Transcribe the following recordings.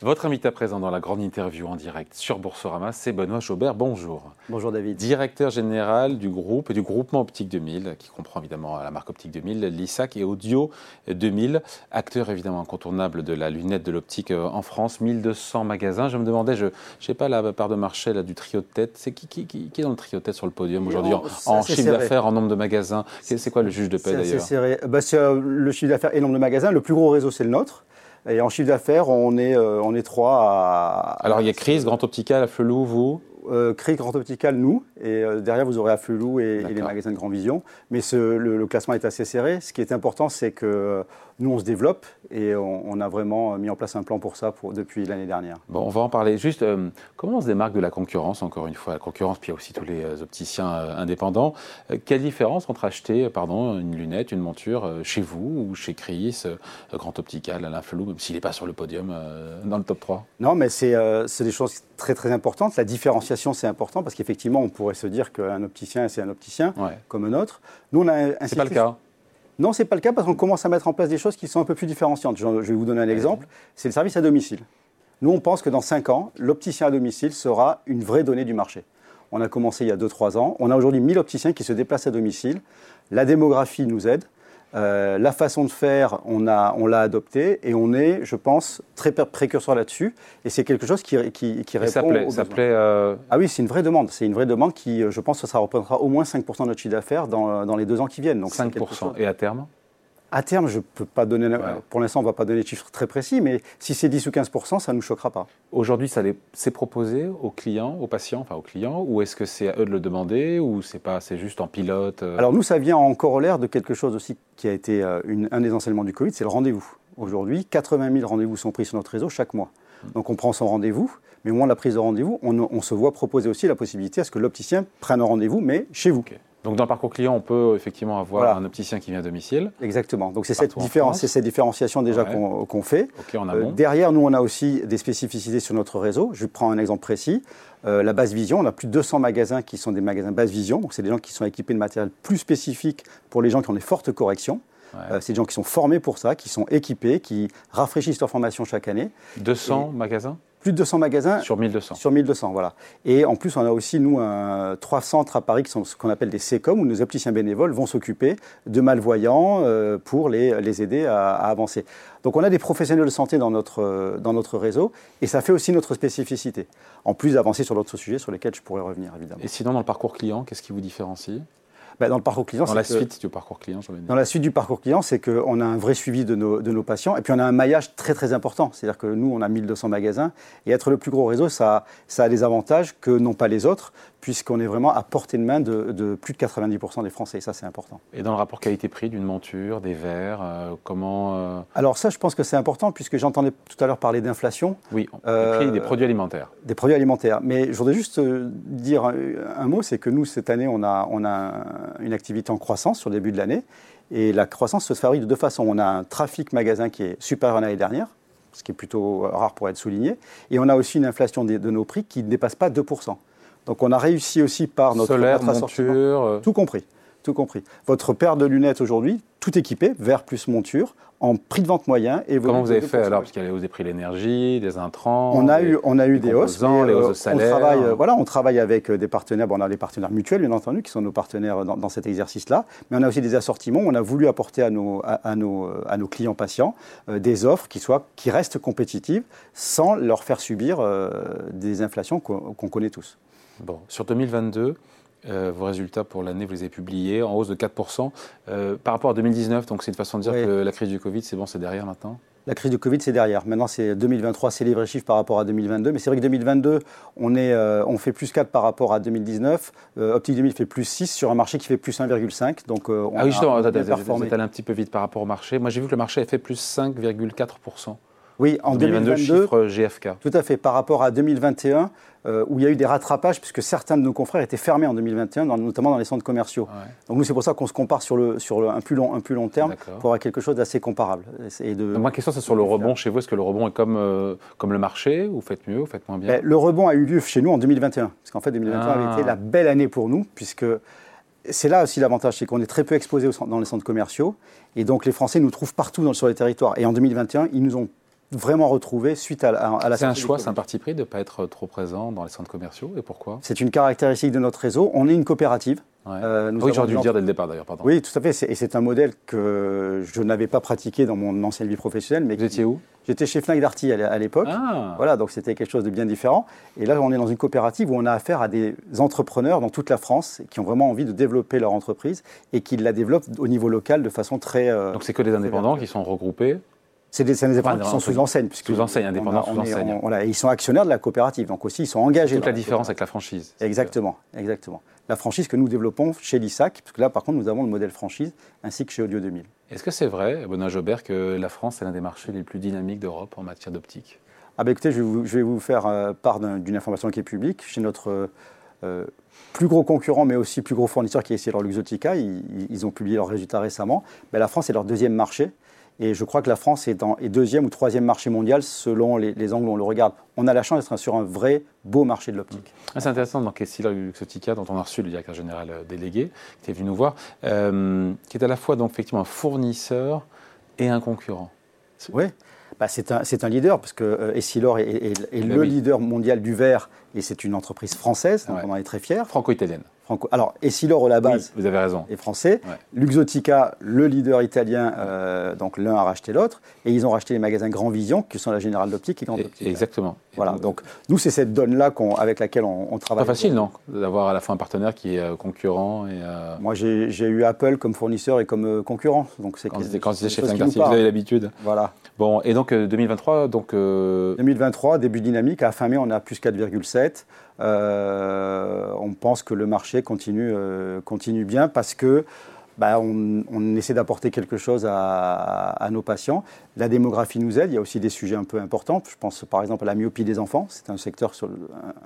Votre invité à présent dans la grande interview en direct sur Boursorama, c'est Benoît Chaubert. Bonjour. Bonjour David. Directeur général du groupe et du groupement Optique 2000, qui comprend évidemment la marque Optique 2000, l'ISAC et Audio 2000, acteur évidemment incontournable de la lunette de l'optique euh, en France, 1200 magasins. Je me demandais, je ne sais pas la part de marché là, du trio de tête, c'est qui, qui, qui, est dans le trio de tête sur le podium aujourd'hui en, chiffre d'affaires, en nombre de magasins? C'est quoi le juge de paix d'ailleurs? C'est bah, euh, le chiffre d'affaires et le nombre de magasins. Le plus gros réseau, c'est le nôtre. Et en chiffre d'affaires, on est, euh, on est trois à. Alors il y a Crise, Grand Optical, Afflelou, vous euh, Grand Optical, nous, et euh, derrière vous aurez Afflelou et, et, les magasins de Grand Vision. Mais ce, le, classement est assez serré. Ce qui est important, c'est que nous, on se développe et on, a vraiment mis en place un plan pour ça pour, depuis l'année dernière. Bon, on va en parler. Juste, euh, comment on se démarque de la concurrence, encore une fois, la concurrence, puis il y a aussi tous les euh, opticiens euh, indépendants. quelle différence entre acheter pardon, une lunette, une monture chez vous ou chez Chris, Grand Optical, Alain Flou, même s'il n'est pas sur le podium dans le top 3 Non, mais c'est des choses très très importantes. La différenciation, c'est important parce qu'effectivement, on pourrait se dire qu'un opticien, c'est un opticien comme un autre. Nous, on a C'est pas le cas. Non, ce n'est pas le cas parce qu'on commence à mettre en place des choses qui sont un peu plus différenciantes. Je vais vous donner un exemple. C'est le service à domicile. Nous, on pense que dans 5 ans, l'opticien à domicile sera une vraie donnée du marché. On a commencé il y a 2-3 ans. On a aujourd'hui 1000 opticiens qui se déplacent à domicile. La démographie nous aide. Euh, la façon de faire, on l'a on adopté et on est, je pense, très précurseur là-dessus. Et c'est quelque chose qui, qui, qui répond ça plaît, ça plaît euh, Ah oui, c'est une vraie demande. C'est une vraie demande qui, je pense, ça représentera au moins 5% de notre chiffre d'affaires dans, dans, les deux ans qui viennent. Donc 5%. Et à terme? À terme, je peux pas donner, pour l'instant, on ne va pas donner de chiffres très précis, mais si c'est 10 ou 15 ça ne nous choquera pas. Aujourd'hui, ça c'est proposé aux clients, aux patients, enfin aux clients, ou est-ce que c'est à eux de le demander, ou c'est pas, c'est juste en pilote euh? Alors nous, ça vient en corollaire de quelque chose aussi qui a été euh, un des enseignements du Covid, c'est le rendez-vous. Aujourd'hui, 80 000 rendez-vous sont pris sur notre réseau chaque mois. Hmm. Donc on prend son rendez-vous, mais au moment de la prise de rendez-vous, on, se voit proposer aussi la possibilité à ce que l'opticien prenne un rendez-vous, mais chez vous. Donc dans le parcours client, on peut effectivement avoir un opticien qui vient à domicile. Exactement. Donc c'est cette, cette, différenciation déjà qu'on fait. euh, derrière, nous, on a aussi des spécificités sur notre réseau. Je prends un exemple précis. Euh, la base vision, on a plus de 200 magasins qui sont des magasins base vision. Donc c'est des gens qui sont équipés de matériel plus spécifique pour les gens qui ont des fortes corrections. Euh, c'est des gens qui sont formés pour ça, qui sont équipés, qui rafraîchissent leur formation chaque année. 200 magasins? Plus de 200 magasins. Sur 1200. Sur 1200, voilà. Et en plus, on a aussi, nous, trois centres à Paris qui sont ce qu'on appelle des CECOM, où nos opticiens bénévoles vont s'occuper de malvoyants euh, pour les, les aider à, avancer. Donc on a des professionnels de santé dans notre, dans notre réseau, et ça fait aussi notre spécificité. En plus d'avancer sur d'autres sujets sur lesquels je pourrais revenir, évidemment. Et sinon, dans le parcours client, qu'est-ce qui vous différencie? Bah, dans le parcours client, dans la suite du parcours client, Dans la suite du parcours client, c'est qu'on a un vrai suivi de nos, de nos, patients et puis on a un maillage très très important. C'est-à-dire que nous, on a 1200 magasins et être le plus gros réseau, ça, ça a des avantages que n'ont pas les autres puisqu'on est vraiment à portée de main de, plus de 90% des Français. Et ça, c'est important. Et dans le rapport qualité-prix d'une monture, des verres, euh, comment euh, Alors ça, je pense que c'est important puisque j'entendais tout à l'heure parler d'inflation. Oui, le prix des produits alimentaires. Des produits alimentaires. Mais je voudrais juste euh, dire un, mot, c'est que nous, cette année, on a, on a une activité en croissance sur le début de l'année. Et la croissance se fabrique de deux façons. On a un trafic magasin qui est supérieur à l'année dernière, ce qui est plutôt rare pour être souligné. Et on a aussi une inflation de, de nos prix qui ne dépasse pas 2%. Donc on a réussi aussi par notre, Solaire, monture, euh. tout compris, tout compris. Votre paire de lunettes aujourd'hui, tout équipé, vert plus monture, en prix de vente moyen. Et Comment vous avez fait alors? Parce qu'il y a des prix de l'énergie, des intrants. On a eu, on a eu des hausses. les hausses de salaire. On travaille, euh, voilà, on travaille avec euh, des partenaires. Bon, on a des partenaires mutuels, bien entendu, qui sont nos partenaires dans, cet exercice-là. Mais on a aussi des assortiments. On a voulu apporter à nos, à, nos, à nos clients patients des offres qui, soient, qui restent compétitives sans leur faire subir des inflations qu'on connaît tous. Bon, sur 2022, euh, vos résultats pour l'année, vous les avez publiés en hausse de 4%. Euh, par rapport à 2019, donc c'est une façon de dire que la crise du Covid, c'est bon, c'est derrière maintenant? La crise du Covid, c'est derrière. Maintenant, c'est 2023, c'est les vrais chiffres par rapport à 2022. Mais c'est vrai que 2022, on, est, euh, on fait plus 4 par rapport à 2019. Optique 2000 fait plus 6 sur un marché qui fait plus 1,5. Donc, on ah oui, justement, vous êtes allé un petit peu vite par rapport au marché. Moi, j'ai vu que le marché a fait plus 5,4%. Oui, en 2022, 2022 chiffre GFK. Tout à fait. Par rapport à 2021, euh, où il y a eu des rattrapages, puisque certains de nos confrères étaient fermés en 2021, notamment dans les centres commerciaux. Donc nous, c'est pour ça qu'on se compare sur, le, sur un, plus long, un plus long terme pour avoir quelque chose d'assez comparable. Et de, ma question, c'est sur le rebond chez vous. Est-ce que le rebond est comme, euh, comme le marché Vous faites mieux, vous faites moins bien? Ben, Le rebond a eu lieu chez nous en 2021. Parce qu'en fait, 2021 avait ah. été la belle année pour nous, puisque c'est là aussi l'avantage, c'est qu'on est très peu exposé dans les centres commerciaux. Et donc les Français nous trouvent partout sur les territoires. Et en 2021, ils nous ont vraiment retrouvé suite à, la C'est un choix, c'est un parti pris de ne pas être trop présent dans les centres commerciaux et pourquoi? C'est une caractéristique de notre réseau. On est une coopérative. Euh, oui, j'aurais dû le dire dès le départ d'ailleurs, pardon. Oui, tout à fait. Et c'est un modèle que je n'avais pas pratiqué dans mon ancienne vie professionnelle. Mais Vous étiez où? J'étais chez Fnac Darty à l'époque. Ah. Voilà, donc c'était quelque chose de bien différent. Et là, on est dans une coopérative où on a affaire à des entrepreneurs dans toute la France qui ont vraiment envie de développer leur entreprise et qui la développent au niveau local de façon très. Euh, donc c'est que des indépendants qui sont regroupés c'est des, des indépendants qui sont sous enseigne. Sous enseigne, indépendants sous enseigne. voilà, ils sont actionnaires de la coopérative, donc aussi ils sont engagés. Toute la, différence avec la franchise. Exactement, exactement. La franchise que nous développons chez l'ISAC, parce que là par contre nous avons le modèle franchise, ainsi que chez Audio 2000. Est-ce que c'est vrai, Benoît Jobert, que la France est l'un des marchés les plus dynamiques d'Europe en matière d'optique? Ah ben écoutez, je vais vous, faire euh, part d'une information qui est publique. Chez notre euh, plus gros concurrent, mais aussi plus gros fournisseur qui est Luxotica, ils, ils, ont publié leurs résultats récemment. Ben, la France est leur deuxième marché. Et je crois que la France est, dans, deuxième ou troisième marché mondial selon les, angles où on le regarde. On a la chance d'être sur un vrai beau marché de l'optique. Ah, c'est intéressant, donc Essilor Luxotica, dont on a reçu le directeur général euh, délégué, qui est venu nous voir, euh, qui est à la fois donc, effectivement un fournisseur et un concurrent. Oui, bah, c'est un, un, leader, parce que euh, Essilor est, bah le leader mondial du verre, et c'est une entreprise française, donc on en est très fiers. Franco-italienne. Alors, Essilor, à la base, vous avez raison. est français. Luxotica, le leader italien, euh, donc l'un a racheté l'autre. Et ils ont racheté les magasins Grand Vision, qui sont la Générale d'Optique et Grande Optique. Exactement. Voilà, donc nous, c'est cette donne-là avec laquelle on, travaille. Pas facile, non D'avoir à la fois un partenaire qui est euh, concurrent et. Euh, Moi, j'ai eu Apple comme fournisseur et comme concurrent. Donc quand c'était chez Fnac vous avez l'habitude. Voilà. Bon, et donc 2023, donc. 2023, début dynamique. À fin mai, on a plus 4,7. Euh, on pense que le marché continue, euh, continue bien parce que bah, on, essaie d'apporter quelque chose à, nos patients. La démographie nous aide. Il y a aussi des sujets un peu importants. Je pense par exemple à la myopie des enfants. C'est un secteur, sur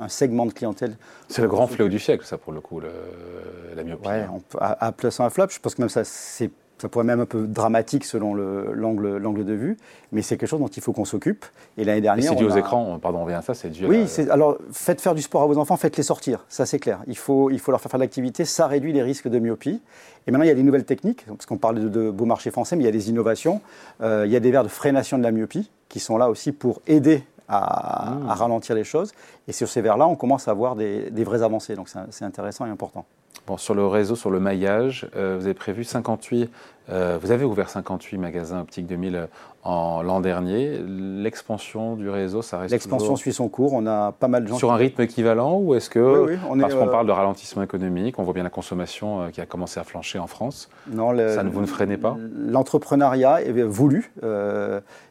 un, segment de clientèle. C'est le grand fléau du siècle, ça, pour le coup, la myopie. Ouais, à, à plus un flop. Je pense que même ça, c'est ça pourrait même un peu dramatique selon l'angle de vue, mais c'est quelque chose dont il faut qu'on s'occupe. Et l'année dernière. C'est dû aux écrans, pardon, on revient à ça, c'est dû Oui, alors faites faire du sport à vos enfants, faites-les sortir, ça c'est clair. Il faut, il faut leur faire faire de l'activité, ça réduit les risques de myopie. Et maintenant, il y a des nouvelles techniques, parce qu'on parle de, beau marché français, mais il y a des innovations. Euh, il y a des verres de freination de la myopie qui sont là aussi pour aider à, mmh. ralentir les choses. Et sur ces verres-là, on commence à voir des, des vraies avancées. Donc c'est intéressant et important. Bon, sur le réseau, sur le maillage, euh, vous avez prévu 58, euh, vous avez ouvert 58 magasins optiques 2000 euh, en l'an dernier. L'expansion du réseau, ça reste L'expansion suit son cours. On a pas mal de gens sur un rythme équivalent ou est-ce que parce qu'on parle de ralentissement économique, on voit bien la consommation qui a commencé à flancher en France. Non, ça ne vous ne freinez pas? L'entrepreneuriat est voulu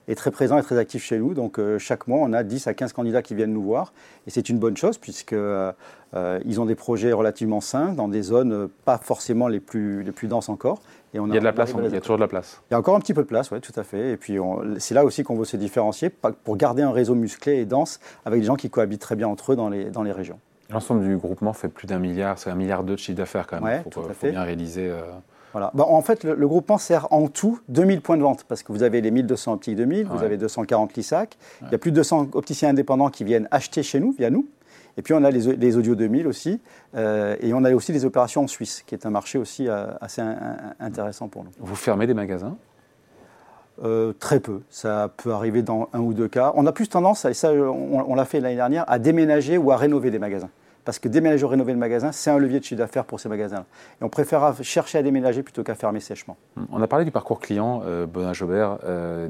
est très présent et très actif chez nous. Donc chaque mois, on a 10 à 15 candidats qui viennent nous voir et c'est une bonne chose puisque euh, ils ont des projets relativement sains dans des zones euh, pas forcément les plus, les plus denses encore. Et on il y a de la place, il y a toujours de la place. Il y a encore un petit peu de place, oui, tout à fait. Et puis c'est là aussi qu'on veut se différencier pour garder un réseau musclé et dense avec des gens qui cohabitent très bien entre eux dans les, dans les régions. L'ensemble du groupement fait plus d'un milliard, c'est un milliard d'euros de chiffre d'affaires quand même. Il faut, bien réaliser. Euh, voilà. en fait, le, groupement sert en tout 2000 points de vente parce que vous avez les 1200 optiques 2000, vous avez 240 LISAC, il y a plus de 200 opticiens indépendants qui viennent acheter chez nous, via nous. Et puis on a les, les Audio 2000 aussi, euh, et on a aussi des opérations en Suisse, qui est un marché aussi euh, assez intéressant pour nous. Vous fermez des magasins? Euh, très peu. Ça peut arriver dans un ou deux cas. On a plus tendance, et ça on, l'a fait l'année dernière, à déménager ou à rénover des magasins. Parce que déménager ou rénover le magasin, c'est un levier de chiffre d'affaires pour ces magasins. Et on préfère chercher à déménager plutôt qu'à fermer sèchement. On a parlé du parcours client, euh, Bonin Jobert,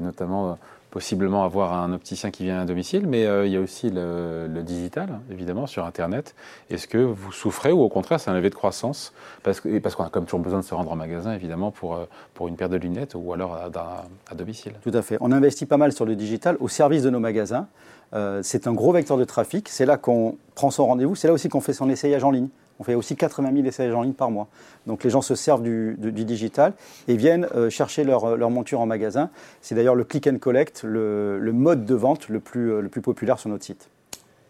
notamment possiblement avoir un opticien qui vient à domicile, mais euh, il y a aussi le, digital, évidemment, sur Internet. Est-ce que vous souffrez ou au contraire c'est un levier de croissance? Parce qu'on parce a comme toujours besoin de se rendre en magasin, évidemment, pour, euh, pour une paire de lunettes ou alors à, domicile. Tout à fait. On investit pas mal sur le digital au service de nos magasins. Euh, c'est un gros vecteur de trafic. C'est là qu'on prend son rendez-vous. C'est là aussi qu'on fait son essayage en ligne. On fait aussi 80 000 essayages en ligne par mois. Donc les gens se servent du, digital et viennent euh, chercher leur, monture en magasin. C'est d'ailleurs le click and collect, le, mode de vente le plus, euh, le plus populaire sur notre site.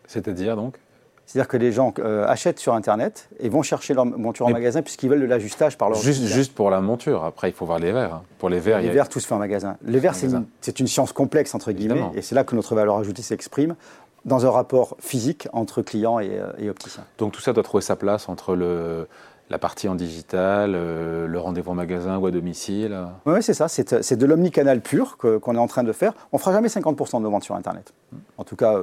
C'est-à-dire donc? C'est-à-dire que les gens euh, achètent sur Internet et vont chercher leur monture en magasin puisqu'ils veulent de l'ajustage par leur. Juste, juste pour la monture. Après, il faut voir les verres. Hein. Pour les verres, les verres, tout se fait en magasin. Les verres, c'est une, science complexe entre guillemets, et c'est là que notre valeur ajoutée s'exprime dans un rapport physique entre client et, et opticien. Donc tout ça doit trouver sa place entre le, la partie en digital, euh, le rendez-vous en magasin ou à domicile. Oui, c'est ça. C'est de l'omnicanal pur qu'on est en train de faire. On fera jamais 50% de nos ventes sur Internet. En tout cas,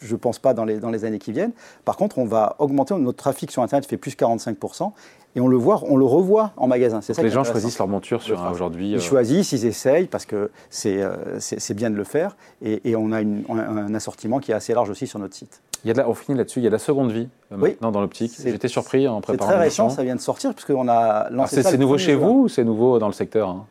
je ne pense pas dans les, dans les années qui viennent. Par contre, on va augmenter notre trafic sur Internet fait plus 45% et on le voit, on le revoit en magasin. C'est ça. Les gens choisissent leur monture sur aujourd'hui. Ils euh, choisissent, ils essayent parce que c'est c'est bien de le faire et, on a un assortiment qui est assez large aussi sur notre site. Il y a on finit là-dessus, il y a la seconde vie euh, maintenant dans l'optique. J'étais surpris en préparant. C'est très récent, ça vient de sortir puisqu'on a lancé. C'est nouveau chez vous ou c'est nouveau dans le secteur hein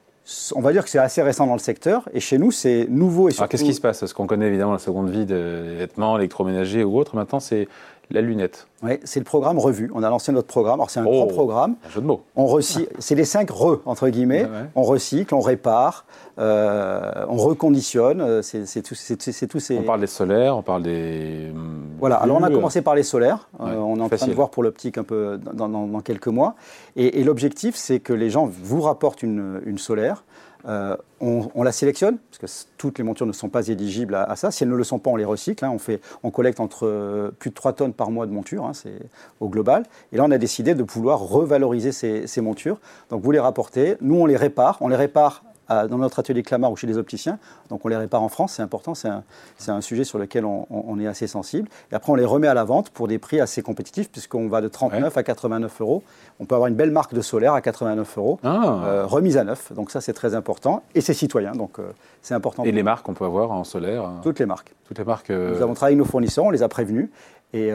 on va dire que c'est assez récent dans le secteur, et chez nous, c'est nouveau et surtout... Qu'est-ce qui se passe? Parce qu'on connaît évidemment la seconde vie de vêtements électroménagers ou autres. Maintenant, c'est la lunette. Oui, c'est le programme Revue. On a lancé notre programme. Alors, c'est un grand oh, programme. Un jeu de mots. On recycle. C'est les cinq re, entre guillemets. On recycle, on répare, euh, on reconditionne. Euh, c'est tout, ces. On parle des solaires, on parle des. Hum, voilà. Alors, on a commencé par les solaires. Euh, on est en train de voir pour l'optique un peu dans, quelques mois. Et, l'objectif, c'est que les gens vous rapportent une, une solaire. Euh, on, la sélectionne, parce que toutes les montures ne sont pas éligibles à, ça. Si elles ne le sont pas, on les recycle. Hein. On, fait, on collecte entre euh, plus de 3 tonnes par mois de montures, hein, c'est au global. Et là, on a décidé de pouvoir revaloriser ces, ces, montures. Donc, vous les rapportez, nous, on les répare. On les répare dans notre atelier Clamart ou chez les opticiens. Donc on les répare en France, c'est important, c'est un, sujet sur lequel on, est assez sensible. Et après on les remet à la vente pour des prix assez compétitifs puisqu'on va de 39 à 89 euros. On peut avoir une belle marque de solaire à 89 euros, ah. euh, remise à neuf. Donc ça c'est très important et c'est citoyen, donc euh, c'est important. Et les marques qu'on peut avoir en solaire euh, Toutes les marques. Toutes les marques. Nous avons travaillé avec nos fournisseurs, on les a prévenus. Et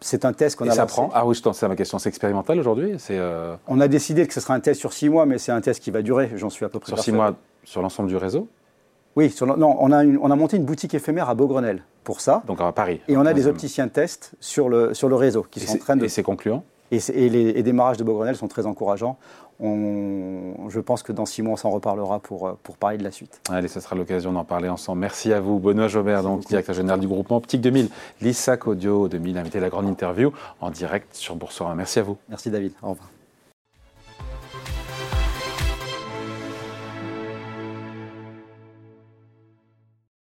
c'est un test qu'on a. ça lancé. prend Ah oui, c'est ma question. C'est expérimental aujourd'hui On a décidé que ce sera un test sur six mois, mais c'est un test qui va durer. J'en suis à peu près. Sur six mois, sur l'ensemble du réseau Oui, sur, non, on a, on a monté une boutique éphémère à Beaugrenelle pour ça. Donc à Paris. Et on a des opticiens tests sur le, sur le réseau qui sont en train de. Et c'est concluant et, les démarrages de Beaugrenelle sont très encourageants. je pense que dans six mois, on s'en reparlera pour, pour parler de la suite. Allez, ce sera l'occasion d'en parler ensemble. Merci à vous, Benoît Jobert, donc, directeur général du groupement Optique 2000, l'ISAC Audio 2000, invité à la grande interview en direct sur Boursorama. Merci à vous. Merci David. Au revoir.